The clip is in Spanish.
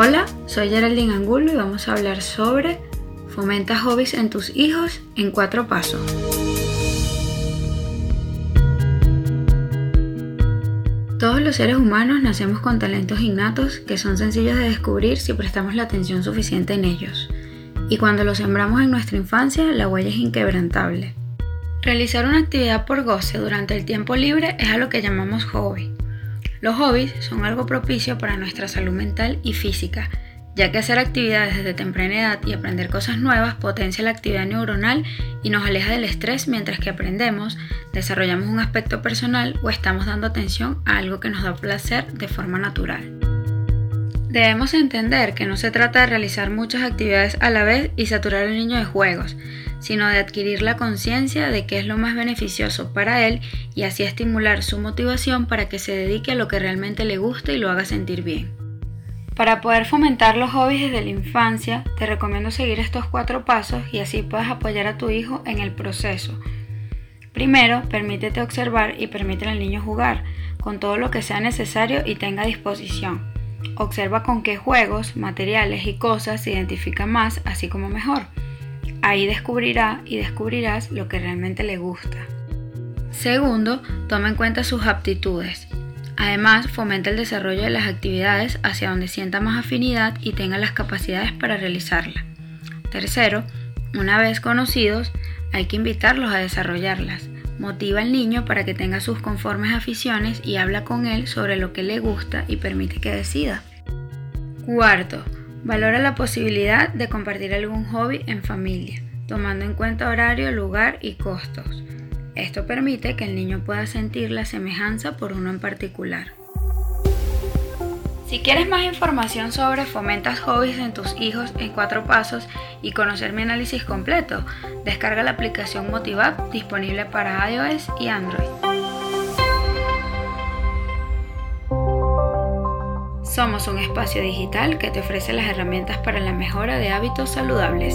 Hola, soy Geraldine Angulo y vamos a hablar sobre Fomenta hobbies en tus hijos en cuatro pasos. Todos los seres humanos nacemos con talentos innatos que son sencillos de descubrir si prestamos la atención suficiente en ellos. Y cuando los sembramos en nuestra infancia, la huella es inquebrantable. Realizar una actividad por goce durante el tiempo libre es a lo que llamamos hobby. Los hobbies son algo propicio para nuestra salud mental y física, ya que hacer actividades desde temprana edad y aprender cosas nuevas potencia la actividad neuronal y nos aleja del estrés mientras que aprendemos, desarrollamos un aspecto personal o estamos dando atención a algo que nos da placer de forma natural. Debemos entender que no se trata de realizar muchas actividades a la vez y saturar al niño de juegos, sino de adquirir la conciencia de qué es lo más beneficioso para él y así estimular su motivación para que se dedique a lo que realmente le guste y lo haga sentir bien. Para poder fomentar los hobbies desde la infancia, te recomiendo seguir estos cuatro pasos y así puedas apoyar a tu hijo en el proceso. Primero, permítete observar y permite al niño jugar con todo lo que sea necesario y tenga disposición. Observa con qué juegos, materiales y cosas se identifica más, así como mejor. Ahí descubrirá y descubrirás lo que realmente le gusta. Segundo, toma en cuenta sus aptitudes. Además, fomenta el desarrollo de las actividades hacia donde sienta más afinidad y tenga las capacidades para realizarla. Tercero, una vez conocidos, hay que invitarlos a desarrollarlas. Motiva al niño para que tenga sus conformes aficiones y habla con él sobre lo que le gusta y permite que decida. Cuarto, Valora la posibilidad de compartir algún hobby en familia, tomando en cuenta horario, lugar y costos. Esto permite que el niño pueda sentir la semejanza por uno en particular. Si quieres más información sobre fomentas hobbies en tus hijos en cuatro pasos y conocer mi análisis completo, descarga la aplicación MotivApp disponible para iOS y Android. Somos un espacio digital que te ofrece las herramientas para la mejora de hábitos saludables.